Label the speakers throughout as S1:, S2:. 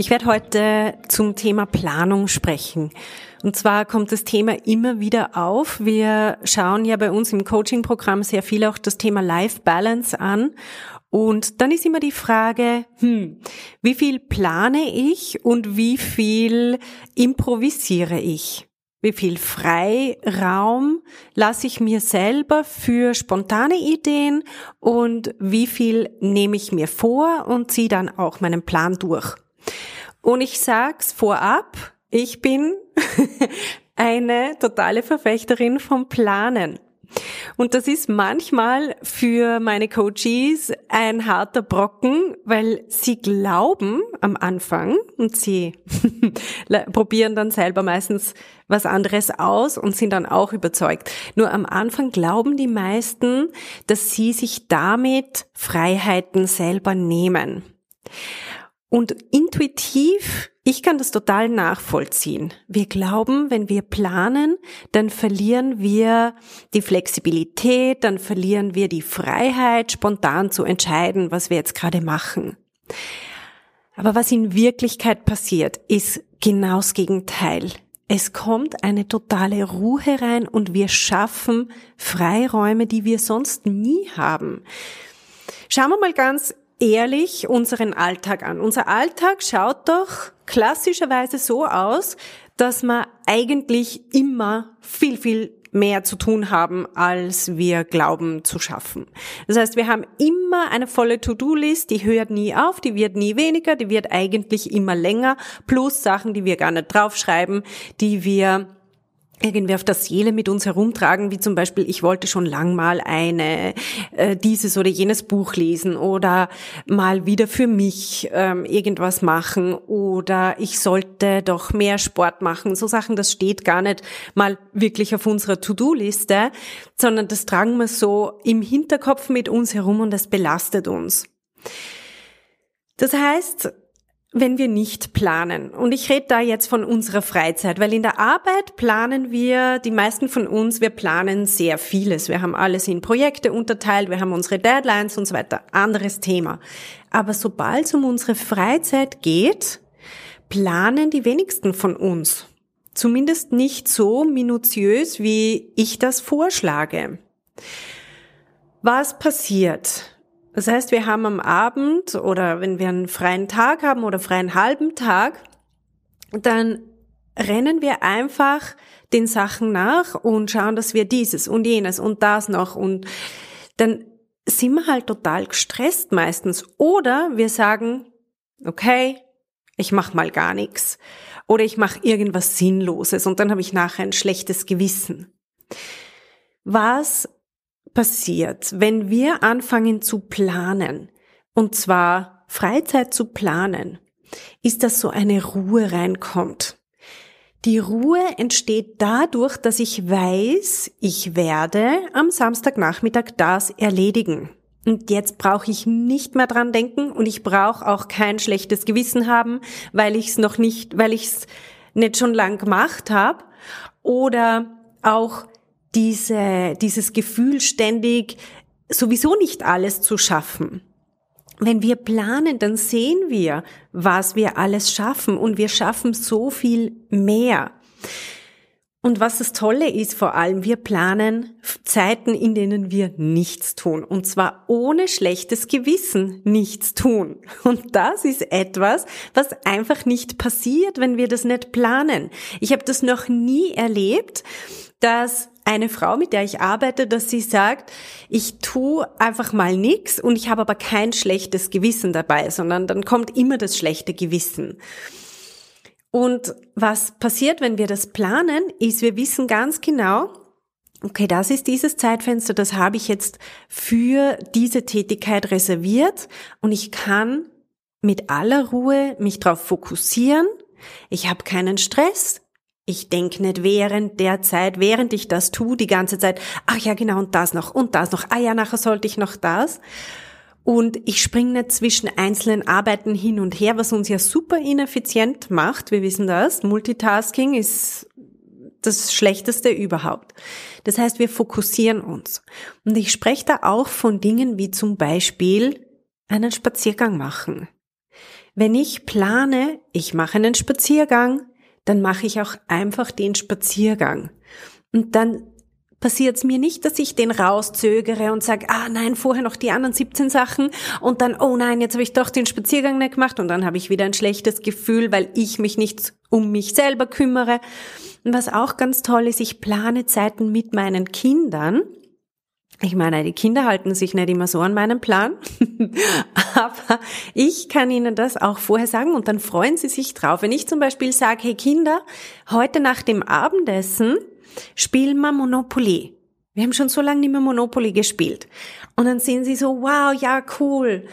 S1: ich werde heute zum Thema Planung sprechen. Und zwar kommt das Thema immer wieder auf. Wir schauen ja bei uns im Coaching-Programm sehr viel auch das Thema Life Balance an. Und dann ist immer die Frage, hm, wie viel plane ich und wie viel improvisiere ich? Wie viel Freiraum lasse ich mir selber für spontane Ideen und wie viel nehme ich mir vor und ziehe dann auch meinen Plan durch? Und ich sag's vorab, ich bin eine totale Verfechterin vom Planen. Und das ist manchmal für meine Coaches ein harter Brocken, weil sie glauben am Anfang und sie probieren dann selber meistens was anderes aus und sind dann auch überzeugt. Nur am Anfang glauben die meisten, dass sie sich damit Freiheiten selber nehmen. Und intuitiv, ich kann das total nachvollziehen. Wir glauben, wenn wir planen, dann verlieren wir die Flexibilität, dann verlieren wir die Freiheit, spontan zu entscheiden, was wir jetzt gerade machen. Aber was in Wirklichkeit passiert, ist genau das Gegenteil. Es kommt eine totale Ruhe rein und wir schaffen Freiräume, die wir sonst nie haben. Schauen wir mal ganz ehrlich unseren Alltag an. Unser Alltag schaut doch klassischerweise so aus, dass wir eigentlich immer viel, viel mehr zu tun haben, als wir glauben zu schaffen. Das heißt, wir haben immer eine volle To-Do-List, die hört nie auf, die wird nie weniger, die wird eigentlich immer länger, plus Sachen, die wir gar nicht draufschreiben, die wir irgendwie auf der Seele mit uns herumtragen, wie zum Beispiel, ich wollte schon lang mal eine äh, dieses oder jenes Buch lesen oder mal wieder für mich ähm, irgendwas machen oder ich sollte doch mehr Sport machen. So Sachen, das steht gar nicht mal wirklich auf unserer To-Do-Liste, sondern das tragen wir so im Hinterkopf mit uns herum und das belastet uns. Das heißt, wenn wir nicht planen. Und ich rede da jetzt von unserer Freizeit, weil in der Arbeit planen wir, die meisten von uns, wir planen sehr vieles. Wir haben alles in Projekte unterteilt, wir haben unsere Deadlines und so weiter. Anderes Thema. Aber sobald es um unsere Freizeit geht, planen die wenigsten von uns. Zumindest nicht so minutiös, wie ich das vorschlage. Was passiert, das heißt, wir haben am Abend oder wenn wir einen freien Tag haben oder freien halben Tag, dann rennen wir einfach den Sachen nach und schauen, dass wir dieses und jenes und das noch und dann sind wir halt total gestresst meistens. Oder wir sagen, okay, ich mach mal gar nichts. Oder ich mache irgendwas Sinnloses und dann habe ich nachher ein schlechtes Gewissen. Was passiert, wenn wir anfangen zu planen, und zwar Freizeit zu planen, ist, dass so eine Ruhe reinkommt. Die Ruhe entsteht dadurch, dass ich weiß, ich werde am Samstagnachmittag das erledigen. Und jetzt brauche ich nicht mehr dran denken und ich brauche auch kein schlechtes Gewissen haben, weil ich es noch nicht, weil ich es nicht schon lang gemacht habe. Oder auch diese, dieses Gefühl ständig sowieso nicht alles zu schaffen. Wenn wir planen, dann sehen wir, was wir alles schaffen und wir schaffen so viel mehr. Und was das Tolle ist vor allem, wir planen Zeiten, in denen wir nichts tun. Und zwar ohne schlechtes Gewissen nichts tun. Und das ist etwas, was einfach nicht passiert, wenn wir das nicht planen. Ich habe das noch nie erlebt, dass eine Frau, mit der ich arbeite, dass sie sagt, ich tu einfach mal nix und ich habe aber kein schlechtes Gewissen dabei, sondern dann kommt immer das schlechte Gewissen. Und was passiert, wenn wir das planen, ist, wir wissen ganz genau, okay, das ist dieses Zeitfenster, das habe ich jetzt für diese Tätigkeit reserviert und ich kann mit aller Ruhe mich darauf fokussieren. Ich habe keinen Stress. Ich denke nicht während der Zeit, während ich das tue, die ganze Zeit, ach ja, genau, und das noch, und das noch, ah ja, nachher sollte ich noch das. Und ich springe nicht zwischen einzelnen Arbeiten hin und her, was uns ja super ineffizient macht. Wir wissen das. Multitasking ist das Schlechteste überhaupt. Das heißt, wir fokussieren uns. Und ich spreche da auch von Dingen wie zum Beispiel einen Spaziergang machen. Wenn ich plane, ich mache einen Spaziergang, dann mache ich auch einfach den Spaziergang. Und dann passiert es mir nicht, dass ich den rauszögere und sage, ah nein, vorher noch die anderen 17 Sachen und dann, oh nein, jetzt habe ich doch den Spaziergang nicht gemacht und dann habe ich wieder ein schlechtes Gefühl, weil ich mich nicht um mich selber kümmere. Und was auch ganz toll ist, ich plane Zeiten mit meinen Kindern. Ich meine, die Kinder halten sich nicht immer so an meinen Plan, aber ich kann ihnen das auch vorher sagen und dann freuen sie sich drauf. Wenn ich zum Beispiel sage, hey Kinder, heute nach dem Abendessen spielen wir Monopoly. Wir haben schon so lange nicht mehr Monopoly gespielt. Und dann sehen sie so, wow, ja, cool.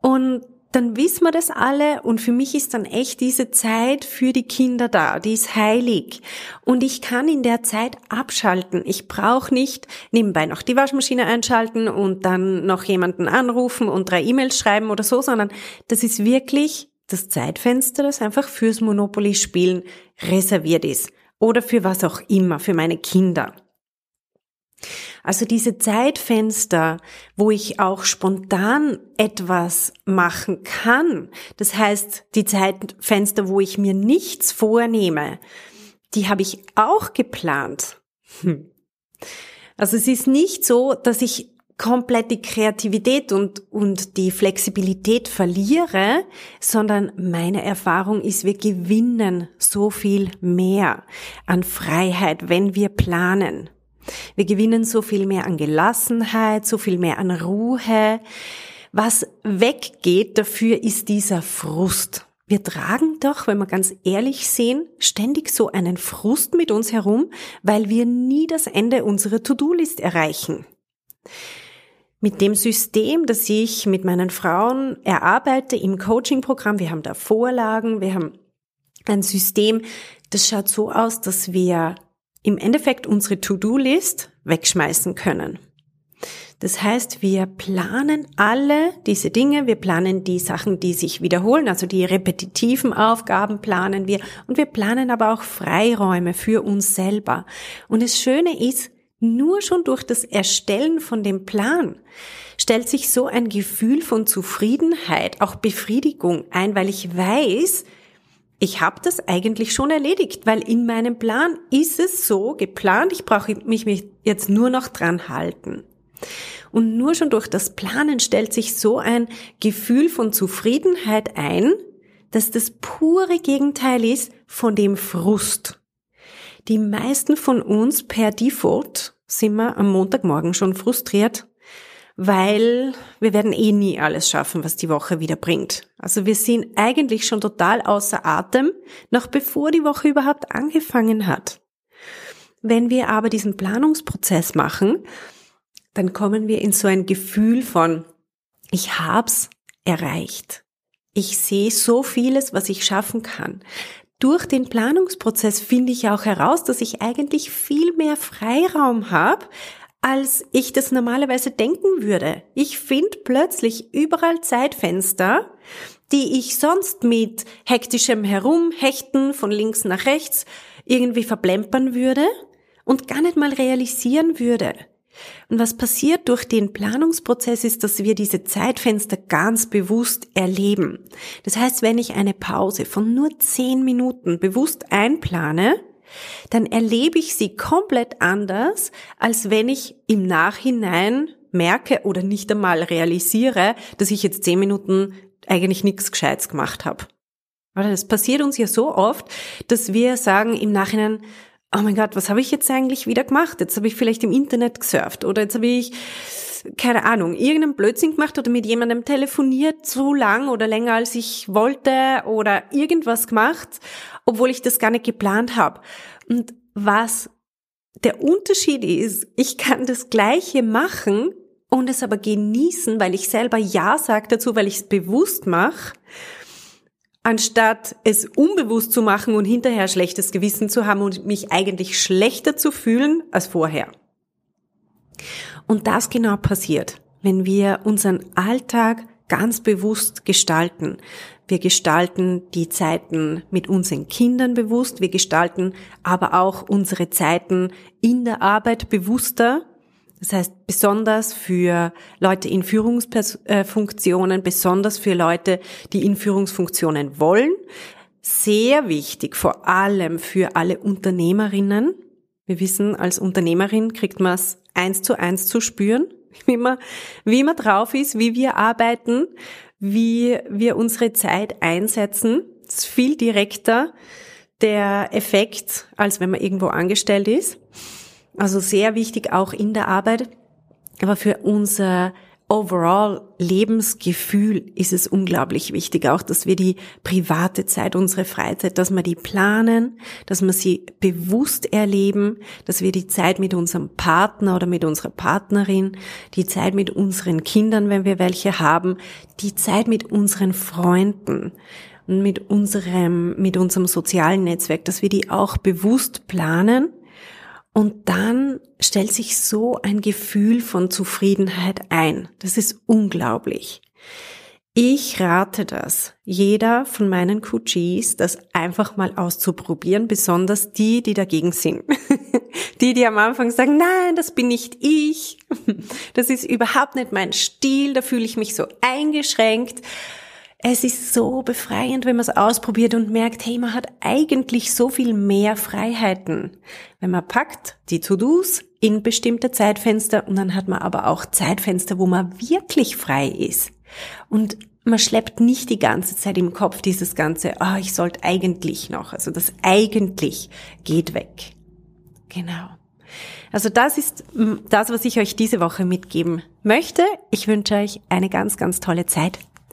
S1: Und dann wissen wir das alle und für mich ist dann echt diese Zeit für die Kinder da, die ist heilig und ich kann in der Zeit abschalten. Ich brauche nicht nebenbei noch die Waschmaschine einschalten und dann noch jemanden anrufen und drei E-Mails schreiben oder so, sondern das ist wirklich das Zeitfenster, das einfach fürs Monopoly spielen reserviert ist oder für was auch immer, für meine Kinder. Also diese Zeitfenster, wo ich auch spontan etwas machen kann, das heißt die Zeitfenster, wo ich mir nichts vornehme, die habe ich auch geplant. Hm. Also es ist nicht so, dass ich komplett die Kreativität und, und die Flexibilität verliere, sondern meine Erfahrung ist, wir gewinnen so viel mehr an Freiheit, wenn wir planen. Wir gewinnen so viel mehr an Gelassenheit, so viel mehr an Ruhe. Was weggeht dafür ist dieser Frust. Wir tragen doch, wenn wir ganz ehrlich sehen, ständig so einen Frust mit uns herum, weil wir nie das Ende unserer To-Do-List erreichen. Mit dem System, das ich mit meinen Frauen erarbeite im Coaching-Programm, wir haben da Vorlagen, wir haben ein System, das schaut so aus, dass wir im Endeffekt unsere To-Do-List wegschmeißen können. Das heißt, wir planen alle diese Dinge, wir planen die Sachen, die sich wiederholen, also die repetitiven Aufgaben planen wir und wir planen aber auch Freiräume für uns selber. Und das Schöne ist, nur schon durch das Erstellen von dem Plan stellt sich so ein Gefühl von Zufriedenheit, auch Befriedigung ein, weil ich weiß, ich habe das eigentlich schon erledigt, weil in meinem Plan ist es so geplant, ich brauche mich jetzt nur noch dran halten. Und nur schon durch das Planen stellt sich so ein Gefühl von Zufriedenheit ein, dass das pure Gegenteil ist von dem Frust. Die meisten von uns per Default sind wir am Montagmorgen schon frustriert, weil wir werden eh nie alles schaffen, was die Woche wieder bringt. Also wir sind eigentlich schon total außer Atem, noch bevor die Woche überhaupt angefangen hat. Wenn wir aber diesen Planungsprozess machen, dann kommen wir in so ein Gefühl von, ich hab's erreicht. Ich sehe so vieles, was ich schaffen kann. Durch den Planungsprozess finde ich auch heraus, dass ich eigentlich viel mehr Freiraum habe, als ich das normalerweise denken würde. Ich finde plötzlich überall Zeitfenster, die ich sonst mit hektischem Herumhechten von links nach rechts irgendwie verplempern würde und gar nicht mal realisieren würde. Und was passiert durch den Planungsprozess ist, dass wir diese Zeitfenster ganz bewusst erleben. Das heißt, wenn ich eine Pause von nur zehn Minuten bewusst einplane, dann erlebe ich sie komplett anders, als wenn ich im Nachhinein merke oder nicht einmal realisiere, dass ich jetzt zehn Minuten eigentlich nichts Gescheites gemacht habe. Das passiert uns ja so oft, dass wir sagen im Nachhinein, oh mein Gott, was habe ich jetzt eigentlich wieder gemacht? Jetzt habe ich vielleicht im Internet gesurft oder jetzt habe ich keine Ahnung, irgendeinen Blödsinn gemacht oder mit jemandem telefoniert so lang oder länger als ich wollte oder irgendwas gemacht, obwohl ich das gar nicht geplant habe. Und was der Unterschied ist, ich kann das Gleiche machen und es aber genießen, weil ich selber Ja sage dazu, weil ich es bewusst mache, anstatt es unbewusst zu machen und hinterher schlechtes Gewissen zu haben und mich eigentlich schlechter zu fühlen als vorher. Und das genau passiert, wenn wir unseren Alltag ganz bewusst gestalten. Wir gestalten die Zeiten mit unseren Kindern bewusst, wir gestalten aber auch unsere Zeiten in der Arbeit bewusster. Das heißt, besonders für Leute in Führungsfunktionen, besonders für Leute, die in Führungsfunktionen wollen. Sehr wichtig, vor allem für alle Unternehmerinnen. Wir wissen, als Unternehmerin kriegt man es eins zu eins zu spüren, wie man, wie man drauf ist, wie wir arbeiten, wie wir unsere Zeit einsetzen. Das ist viel direkter der Effekt, als wenn man irgendwo angestellt ist. Also sehr wichtig auch in der Arbeit. Aber für unser overall Lebensgefühl ist es unglaublich wichtig, auch dass wir die private Zeit, unsere Freizeit, dass wir die planen, dass wir sie bewusst erleben, dass wir die Zeit mit unserem Partner oder mit unserer Partnerin, die Zeit mit unseren Kindern, wenn wir welche haben, die Zeit mit unseren Freunden und mit unserem, mit unserem sozialen Netzwerk, dass wir die auch bewusst planen und dann stellt sich so ein Gefühl von Zufriedenheit ein. Das ist unglaublich. Ich rate das, jeder von meinen Coaches, das einfach mal auszuprobieren, besonders die, die dagegen sind. die, die am Anfang sagen, nein, das bin nicht ich, das ist überhaupt nicht mein Stil, da fühle ich mich so eingeschränkt es ist so befreiend, wenn man es ausprobiert und merkt, hey, man hat eigentlich so viel mehr Freiheiten. Wenn man packt die To-Dos in bestimmte Zeitfenster und dann hat man aber auch Zeitfenster, wo man wirklich frei ist. Und man schleppt nicht die ganze Zeit im Kopf dieses ganze, ah, oh, ich sollte eigentlich noch. Also das eigentlich geht weg. Genau. Also das ist das, was ich euch diese Woche mitgeben möchte. Ich wünsche euch eine ganz, ganz tolle Zeit.